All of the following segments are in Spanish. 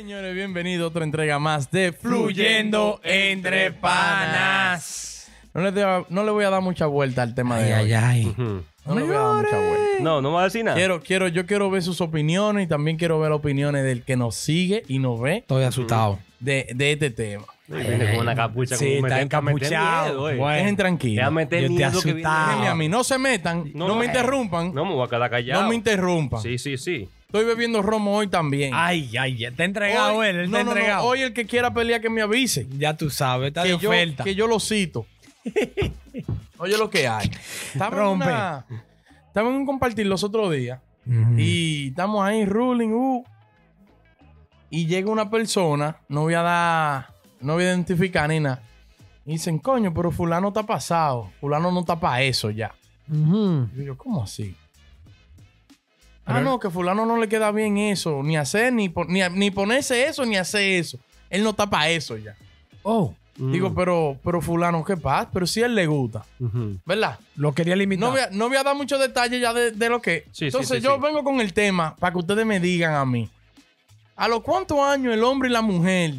Señores, bienvenido a otra entrega más de Fluyendo Entre Panas. No le, no le voy a dar mucha vuelta al tema de hoy. ay. Ujú. No le voy a dar mucha vuelta. No, no me va a decir nada. Quiero, quiero, yo quiero ver sus opiniones y también quiero ver las opiniones del que nos sigue y nos ve Estoy asustado. de, de este tema. Ay, viene con una capucha Sí, como está encapuchado. miedo, eh. Bueno. Dejen tranquilo. Déjame Yo te miedo que viene. Déjenme a mí, no se metan, no, No, me eh. interrumpan. No me voy a quedar callado. No me interrumpan. Sí, sí, sí. Estoy bebiendo romo hoy también. Ay, ay, ya está entregado Hoy- él, él no, está no, no, entregado. Hoy el que quiera pelear que me avise. Ya tú sabes, está de Que yo, oferta. que yo lo cito. Oye lo que hay. Estaba en, Rompe. una- estaba en un compartir los otros días y estamos ahí ruling uh, y llega una persona, no voy a dar, no voy a identificar ni nada. Y dicen, coño, pero fulano está pasado. Fulano no está para eso ya. Ujú. Y yo, ¿cómo así? Ah, no, que fulano no le queda bien eso, ni hacer, ni, ni, ni ponerse eso, ni hacer eso. Él no está para eso ya. Oh, Mm. Digo, pero, pero fulano, ¿qué pasa? Pero si a él le gusta. ¿verdad? lo quería limitar. No voy, a, no voy a dar muchos detalles ya de, de lo que. Sí, sí, Entonces sí, yo sí. vengo con el tema para que ustedes me digan a mí. ¿A los cuántos años el hombre y la mujer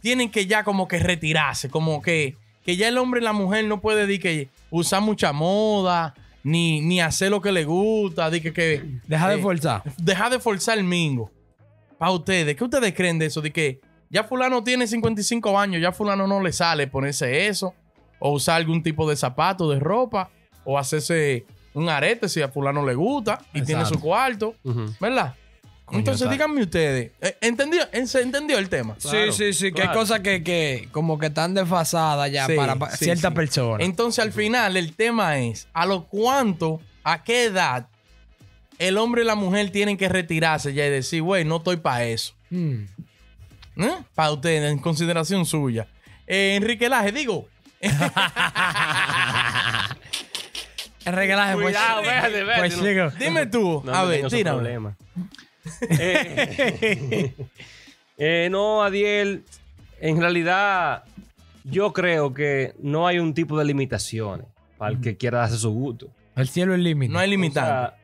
tienen que ya como que retirarse? Como que, que ya el hombre y la mujer no puede decir que usar mucha moda, ni, ni hacer lo que le gusta, de que, que Deja de eh, forzar. deja de forzar el mingo. Para ustedes, ¿qué ustedes creen de eso? De que ya fulano tiene 55 años, ya fulano no le sale ponerse eso, o usar algún tipo de zapato, de ropa, o hacerse un arete si a fulano le gusta y tiene su cuarto. ¿verdad? Coño, Entonces está- díganme ustedes, ¿eh, ¿entendió, en- ¿se entendió el tema? Claro, sí, sí, sí. Que hay claro. cosas que, que como que están desfasadas ya Sí, para sí, ciertas sí. personas. Entonces al final el tema es, ¿a lo cuánto, a qué edad el hombre y la mujer tienen que retirarse ya y decir, güey, no estoy para eso? Mm. ¿Eh? Para ustedes, en consideración suya. Eh, Enrique Laje, digo. El regalaje, pues. Cuidado, véate, Pues no. chico. Dime tú. No, a no ver, tírame. Eh, eh, no, Adiel, en realidad yo creo que no hay un tipo de limitaciones para el que quiera darse su gusto. El cielo es límite. No hay O limitante. sea,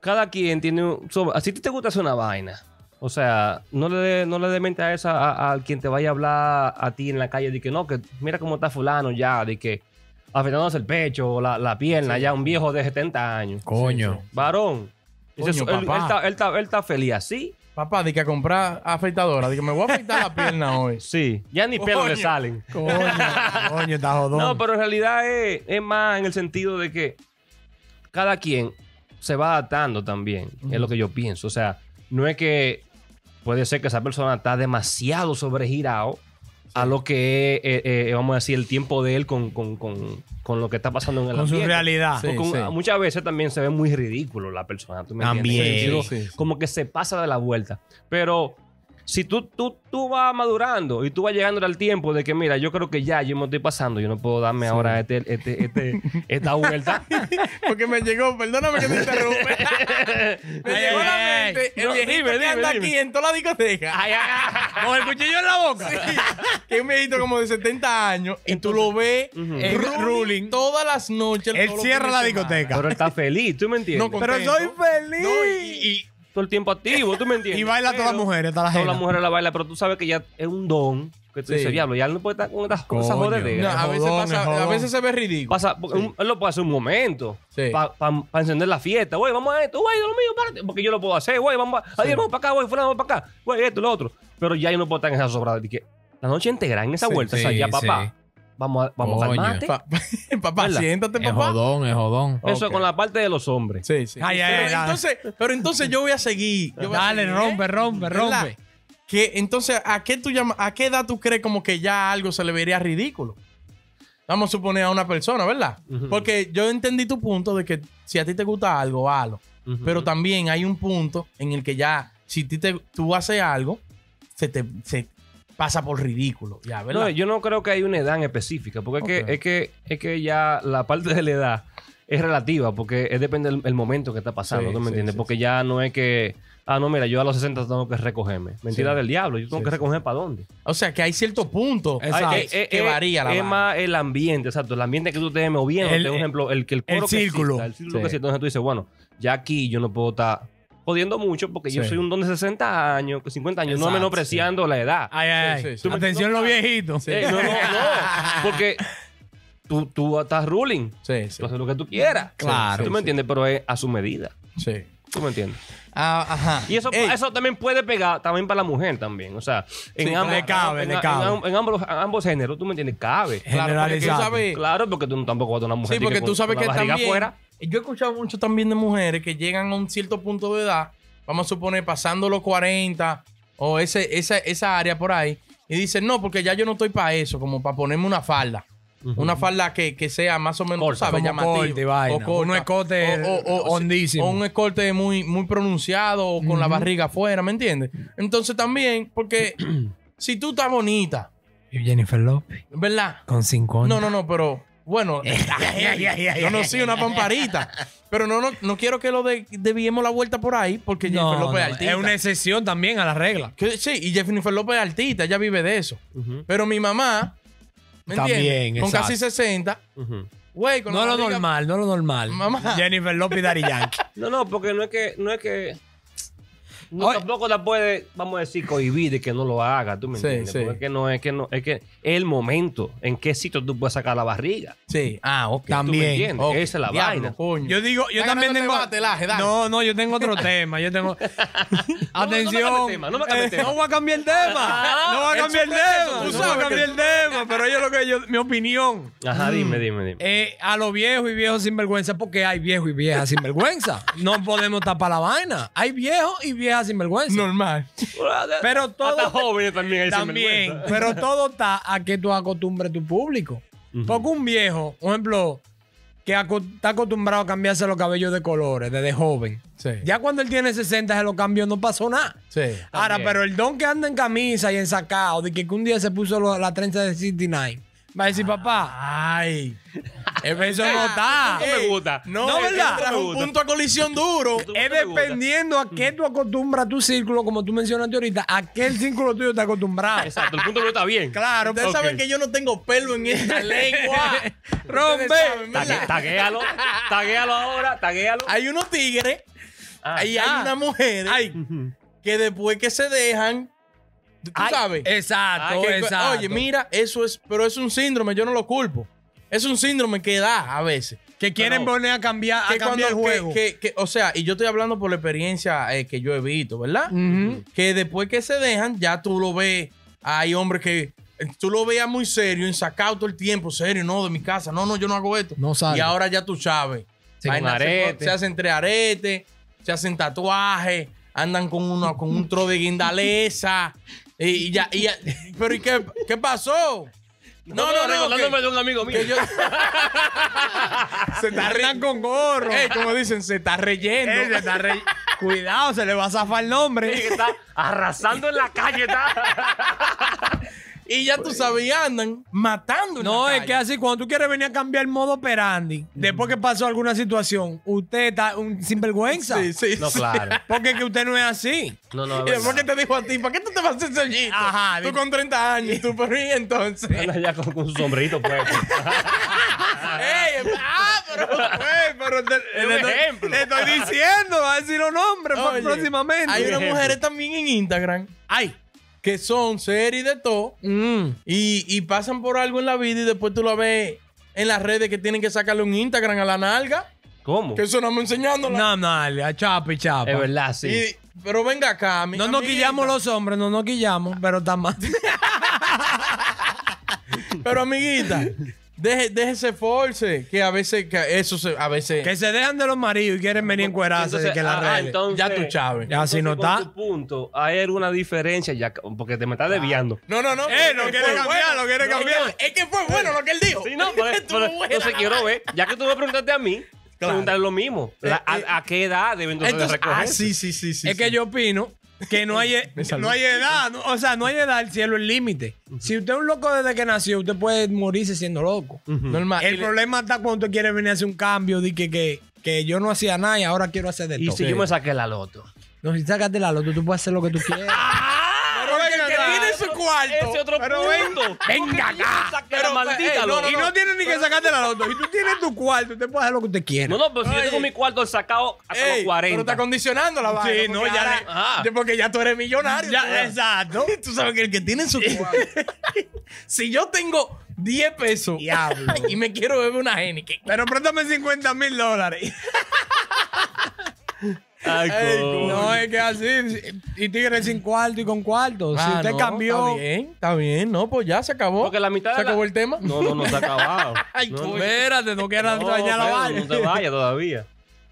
cada quien tiene un... so- te gusta hacer una vaina. O sea, no le dé no le dé mente a esa a, a quien te vaya a hablar a ti en la calle de que no, que mira cómo está fulano ya, de que afeitándose el pecho o la, la pierna, ya un viejo de 70 años. Coño. Varón. Dice, él, está, él está- él está feliz así. Papá, de que a comprar afeitadora, de que me voy a afeitar la pierna hoy. Sí. Ya ni pelos le Coño. salen. Coño, coño, está jodón. No, pero en realidad es, es más en el sentido de que cada quien se va adaptando también. Es lo que yo pienso. O sea, no es que puede ser que esa persona está demasiado sobregirado a lo que es, eh, eh, vamos a decir, el tiempo de él con, con- con- con lo que está pasando en el Con su realidad. Sí. Muchas veces también se ve muy ridículo la persona. ¿tú me? También. Sí. Como que se pasa de la vuelta. Pero si tú, tú, tú vas madurando y tú vas llegando al tiempo de que, mira, yo creo que ya yo me estoy pasando, yo no puedo darme ahora este, este, este- esta vuelta. Porque me llegó, perdóname que te interrumpe. me Ay, llegó la ay, mente el No, viejito dime, que dime, anda dime. aquí en toda la discoteca. Ay, ay, ay. Con el cuchillo en la boca. que es un viejito como de 70 años y tú lo ves ruling ruling. todas las noches. Él cierra la discoteca. Pero está feliz, ¿tú me entiendes? No, Pero soy feliz. No, y- y, todo el tiempo activo, ¿tú me entiendes? Y baila a todas las mujeres, todas las Todas las mujeres la bailan, pero tú sabes que ya es un don que tú Sí. dices, diablo, ya él no puede estar con estas Coño. cosas No, a, veces jodón, pasa- a veces se ve ridículo. Pasa, porque un- él lo puede hacer un momento Sí. para encender la fiesta. Güey, vamos a esto, güey, lo mío, párate. Porque yo lo puedo hacer, güey, vamos, a, adiós, vamos para acá, güey, fulano, vamos para acá, güey, esto, lo otro. Pero ya yo no puedo estar en esa sobrada. la noche entera, en esa Sí, vuelta, o sea, sí, ya, sí. papá, vamos a, vamos. Pa- papá, ¿Verdad? siéntate, Es papá. jodón, es jodón. Eso Ok. con la parte de los hombres. Sí, sí. Ay, ay, pero, ay, entonces, pero entonces yo voy a seguir. yo voy a Dale, seguir, rompe, ¿eh? rompe, ¿Verdad? rompe. Que entonces, ¿a qué tú llamas, a qué edad tú crees como que ya algo se le vería ridículo? Vamos a suponer a una persona, ¿verdad? Porque yo entendí tu punto de que si a ti te gusta algo, halo. Pero también hay un punto en el que ya, si ti te- tú haces algo, se te se pasa por ridículo. Ya, ¿verdad? No, yo no creo que hay una edad en específica, porque es, que, es, que, es que ya la parte de la edad es relativa, porque es depende del el momento que está pasando, Sí, ¿tú me sí, entiendes? sí, porque ya no es que, ah, no, mira, yo a los 60 tengo que recogerme. Mentira Sí. del diablo, yo tengo Sí, que sí. recoger para dónde. O sea, que hay cierto punto. Ay, que, que varía la Es más el ambiente, exacto, el ambiente que tú estés moviendo, El- por ejemplo, el que el coro que círculo. exista, el círculo Sí. que exista. Entonces tú dices, bueno, ya aquí yo no puedo estar jodiendo mucho porque yo soy un don de 60 años, que 50 años, no menospreciando la edad. Ay, ay, Sí, ay. sí, sí. Atención los viejitos. Eh, no, no, no. Porque tú, tú estás ruling. Sí, sí. Tú haces lo que tú quieras. Claro. Tú me entiendes, pero es a su medida. sí. ¿Tú me entiendes? Ah, ajá. Y eso, Ey, eso también puede pegar también para la mujer también. O sea, en, Sí, ambos, le cabe, en, le cabe. en- en ambos, en ambos géneros, tú me entiendes, cabe. claro, porque tú generalizado. sabes, Claro, porque tú tampoco vas a una mujer Sí, porque tú sabes con que también. afuera. Yo he escuchado mucho también de mujeres que llegan a un cierto punto de edad, vamos a suponer pasando los 40 o ese, esa, esa área por ahí, y dicen, no, porque ya yo no estoy para eso, como para ponerme una falda. Una falda que, que sea más o menos, Corta. sabes, corte vaina. O corta. Un escote hondísimo. O un escote muy, muy pronunciado o con la barriga afuera, ¿me entiendes? Entonces también, porque si tú estás bonita, Y Jennifer Lopez ¿verdad? con 5 No, no, no, pero bueno, yo no soy una pamparita. Pero no, no, no quiero que lo de, desviemos la vuelta por ahí, porque No, Jennifer López no, es altita. es una excepción también a la regla. Que- sí, y Jennifer López es altita, ella vive de eso. Pero mi mamá, ¿me También, entiendes? Con exacto. casi 60, ujú. güey, con No lo normal, no lo normal. Mamá. Jennifer Lopez y Daddy Yankee. No, no, porque no es que, no es que. No, Oye. tampoco la puede, vamos a decir, cohibir de que no lo haga, tú me Sí, entiendes. sí. Porque es que no es que no, es que es el momento en qué sitio tú puedes sacar la barriga. Sí, ah, ok. ¿Tú me También. entiendes? Esa es la diablo, vaina. coño. Yo digo, yo también tengo. debate, Laje, dale. No, no, yo tengo otro tema. Yo tengo. Atención. no el tema, no me cambie el Eh, tema. no voy a cambiar el tema. No voy a cambiar el tema. tú No sabes cambiar el tema. Pero yo lo que yo, mi opinión. Ajá, dime, dime, dime. Eh, a los viejos y viejos sinvergüenza, porque hay viejos y viejas sinvergüenza. No podemos tapar la vaina. Hay viejos y viejas sinvergüenza. Normal. Pero todo. Hasta jóvenes también hay También, sinvergüenza. pero todo está a que tú acostumbres tu público. Ujú. Porque un viejo, por ejemplo, que aco- está acostumbrado a cambiarse los cabellos de colores desde joven. Sí. Ya cuando él tiene 60 se lo cambió, no pasó nada. Sí. Ahora, También. pero el don que anda en camisa y en sacado, de que un día se puso lo- la trenza de 69, va a decir, papá, Ay. eso no está. No me gusta. No, No, ¿verdad? trajo un punto a colisión duro. Es dependiendo a qué tú acostumbras tu círculo, como tú mencionaste ahorita, a qué el círculo tuyo está acostumbrado. Exacto, el punto no está bien. Claro, Ustedes saben que yo no tengo pelo en esta lengua. Rompe. Taguéalo, taguéalo ahora, taguéalo. Hay unos tigres Ah, y hay unas mujeres que después que se dejan, tú Ay, sabes. Exacto, que- exacto. Oye, mira, eso es, pero es un síndrome, yo no lo culpo. Es un síndrome que da a veces. Que quieren poner a cambiar, a Que cambiar el cuando- que- juego. que- que- o sea, y yo estoy hablando por la experiencia eh, que yo he visto, ¿verdad? Que después que se dejan, ya tú lo ves. Hay hombres que eh, tú lo veas muy serio, ensacado todo el tiempo, serio, no, de mi casa, no, no, yo no hago esto. No salgo. Y ahora ya tú sabes. Sí, Vaina se, hacen entre aretes, se hacen tatuajes, andan con uno, con un tro de guindaleza. Y, y ya, y ya- pero ¿y qué, qué pasó? No, no, no. recordándome que- de un amigo mío. yo- se está Andan con gorro. Eh, como dicen, se está reyendo. Eh, se está re- Cuidado, se le va a zafar el nombre. Sí, que está arrasando en la calle. Está. Y ya tú sabes, y andan matando. en No, la es calle. que así, cuando tú quieres venir a cambiar el modo operandi, después que pasó alguna situación, usted está un sinvergüenza. Sí, sí. No, sí. claro. Porque es que usted no es así. No, no, Y es después que te dijo a ti, ¿para qué tú te vas a hacer sellito? Ajá, Tú con 30 años, tú, pero y entonces. Anda ya con, con su sombrerito puesto. Ey, ah, pero. Ey, pero te, Es un le estoy- ejemplo. le estoy diciendo, va a decir los nombres Oye, próximamente. Hay Un unas mujeres también en Instagram Ay. Que son serias de todo Mm. y, y pasan por algo en la vida y después tú lo ves en las redes que tienen que sacarle un Instagram a la nalga. ¿Cómo? Que eso no me enseñándola. No, no, a chapa chapa. Es verdad, sí. Y- pero venga acá, mi No nos quillamos los hombres, no nos quillamos, pero está mal. Pero amiguita, deje, déjese force, que a veces, que eso se, a veces. que se dejan de los maridos y quieren venir encuerarse de que la ah, entonces- Ya tú, Chávez. Ya si no está. tu punto, hay alguna diferencia ya, porque te me estás desviando. No, no, no. Eh, lo quiere cambiar, bueno. lo quiere No, cambiar. no, Es que fue bueno lo que él dijo. Sí, no, pero, pero- entonces quiero ver, ya que tú me preguntaste a mí, Claro. preguntar lo mismo. La- Eh, eh, a, a qué edad deben entonces, Entonces, recoger? ah, sí, sí, sí, sí. es que yo opino que no hay, no hay edad. no- o sea, no hay edad, el cielo es límite. Si usted es un loco desde que nació, usted puede morirse siendo loco. Normal. El Y le- problema está cuando usted quiere venir a hacer un cambio de que, que, que yo no hacía nada y ahora quiero hacer de Y todo. si yo me saqué la loto. No, si sácate la loto, tú puedes hacer lo que tú quieras. cuarto. Ese otro Pero punto. Venga acá. Pero, la maldita eh, no, loto. Y no tienes ni que sacarte la loto. Si tú tienes tu cuarto, usted puede hacer lo que usted quiera. No, no, pero si yo tengo mi cuarto sacado hasta Ey, los 40. Pero está condicionando la vaina. Sí, no, ya ahora- le- ya porque ya tú eres millonario. Ya, tú sabes. exacto. Tú sabes que el que tiene su cuarto. si yo tengo 10 pesos Diablo. y me quiero beber una Heineken. Pero préstame 50 mil dólares. Ay, Ey, coño. No, es que así. Y tigre sin cuarto y con cuarto. si Ah, usted no, cambió. Está bien, está bien. No, pues ya se acabó. Porque la mitad ¿Se de la- acabó el tema? No, no, no se ha acabado. Ay, no, coño. Espérate, no quieras no, dañar la vaina. no te vayas todavía.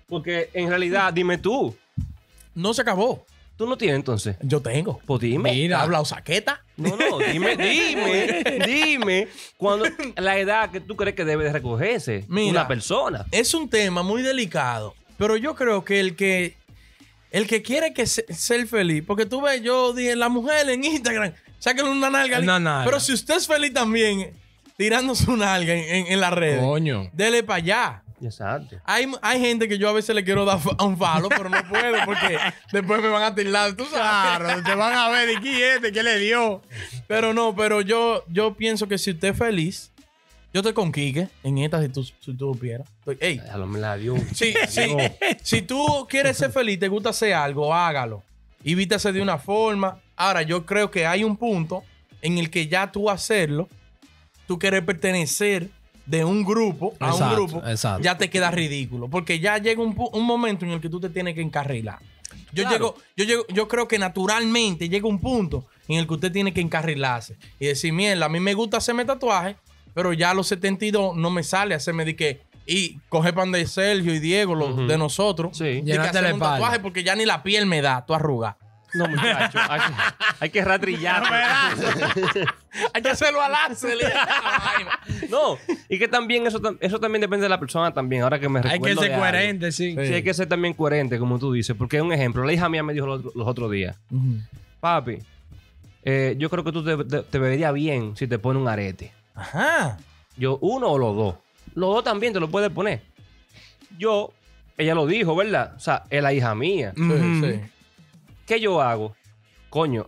Porque en realidad, dime tú. No se acabó. Tú no tienes entonces. Yo tengo. Pues dime. Mira. ¿Has hablado saqueta? No, no, dime, dime, dime. Cuando la edad que tú crees que debe de recogerse Mira. una persona. Es un tema muy delicado, pero yo creo que el que el que quiere que se- ser feliz, porque tú ves, yo dije, la mujer en Instagram, sáquenle una nalga. Una nalga. Pero si usted es feliz también, tirándose una nalga en, en, en las redes, Coño. dele para allá. Exacto. Hay, hay gente que yo a veces le quiero dar fa- un falo, pero no puedo porque después me van a tirar, tú sabes. Claro, te van a ver de quién es, de qué le dio. Pero no, pero yo, yo pienso que si usted es feliz, yo estoy con Quique en esta si tú, si tú supieras. Estoy- Ey, Déjalo, me la dio. Sí, sí. Si tú quieres ser feliz, te gusta hacer algo, hágalo. Y vítase de una forma. Ahora, yo creo que hay un punto en el que ya tú hacerlo, tú quieres pertenecer de un grupo a Exacto, un grupo, exacto. ya te queda ridículo. Porque ya llega un, un momento en el que tú te tienes que encarrilar. Yo, Claro. llego, yo, llego, yo creo que naturalmente llega un punto en el que usted tiene que encarrilarse y decir, mierda, a mí me gusta hacerme tatuajes, pero ya a los 72 no me sale hacerme de que. Y coge pan de Sergio y Diego, los de nosotros. Sí. de que la un tatuaje porque ya ni la piel me da, tú arrugas. No, muchacho. Hay, que- hay que ratrillar. Hay que hacerlo al vaina. no, y que también eso, eso también depende de la persona también. Ahora que me Hay recuerdo que ser algo. coherente, sí. Sí, hay que ser también coherente, como tú dices. Porque un ejemplo, la hija mía me dijo los otros días, papi, eh, yo creo que tú te, te- te vería bien si te pones un arete. Ajá. Yo, uno o los dos. Los dos también te lo puedes poner. Yo, ella lo dijo, ¿verdad? O sea, es la hija mía. Sí, sí. ¿Qué yo hago? Coño,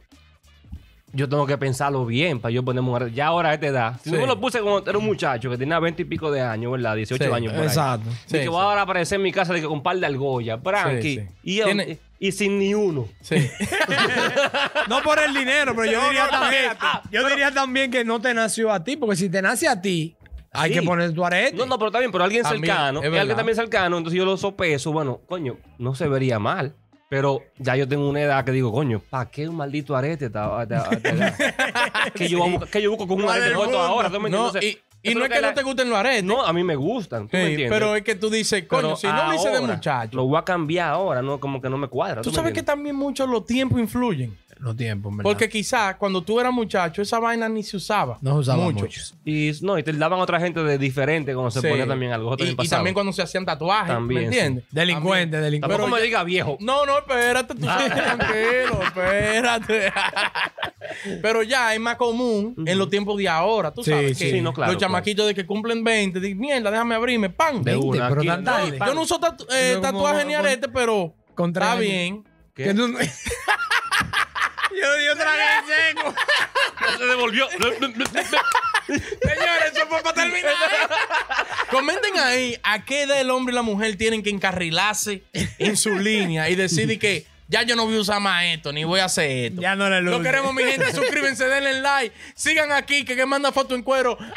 yo tengo que pensarlo bien para yo ponerme un. Ya ahora a esta edad. Si Sí. no me lo puse cuando era un muchacho que tenía 20 y pico de años, ¿verdad? 18 Sí, años por ahí. Exacto. Y Sí, que sí. voy ahora a aparecer en mi casa de que con un par de. Sí, sí. Y, Tiene- y sin ni uno. Sí. No por el dinero, pero yo No, diría no, también. espérate. yo diría también que no te nació a ti, porque si te nace a ti, hay Sí. que poner tu arete. No, no, pero está bien, pero alguien También, cercano. es alguien también cercano, entonces yo lo sopeso. Bueno, coño, no se vería mal. Pero ya yo tengo una edad que digo, coño, ¿para qué un maldito arete? esta- esta edad? que, yo, busco- que yo busco con un ¿Cuál arete ahora. ¿tú me No, y, y no es que la- no te gusten los aretes. No, a mí me gustan. ¿tú me Sí, entiendes? pero es que tú dices, coño, Pero si no lo hice de muchacho. Lo voy a cambiar ahora, ¿no? Como que no me cuadra. Tú me sabes que también mucho los tiempos influyen. Los tiempos, en verdad. Porque quizás cuando tú eras muchacho, esa vaina ni se usaba. no se usaba mucho. Y no, y te daban otra gente de diferente cuando se Sí. ponía también algo. Y, también y también cuando se hacían tatuajes, También, ¿me entiendes? Delincuente, delincuente. Tampoco pero me ya- diga viejo. No, no, espérate, tú tranquilo, espérate. Pero ya es más común en los tiempos de ahora, tú Sí, sabes sí. que Sí, no, claro, los chamaquitos de que cumplen 20, dicen, mierda, déjame abrirme, pan. De una. pero aquí- tan no. Yo no uso tatu- eh, tatuajes ni arete, pero está bien. ¿Qué? Que no- yo, yo tragué el seco. se devolvió. Señores, eso fue para terminar. Comenten ahí a qué edad el hombre y la mujer tienen que encarrilarse en su línea y decidir que ya yo no voy a usar más esto, ni voy a hacer esto. Ya no le Lo queremos, mi gente. Suscríbanse, denle like. Sigan aquí, que, que manda foto en cuero. ¡Ah!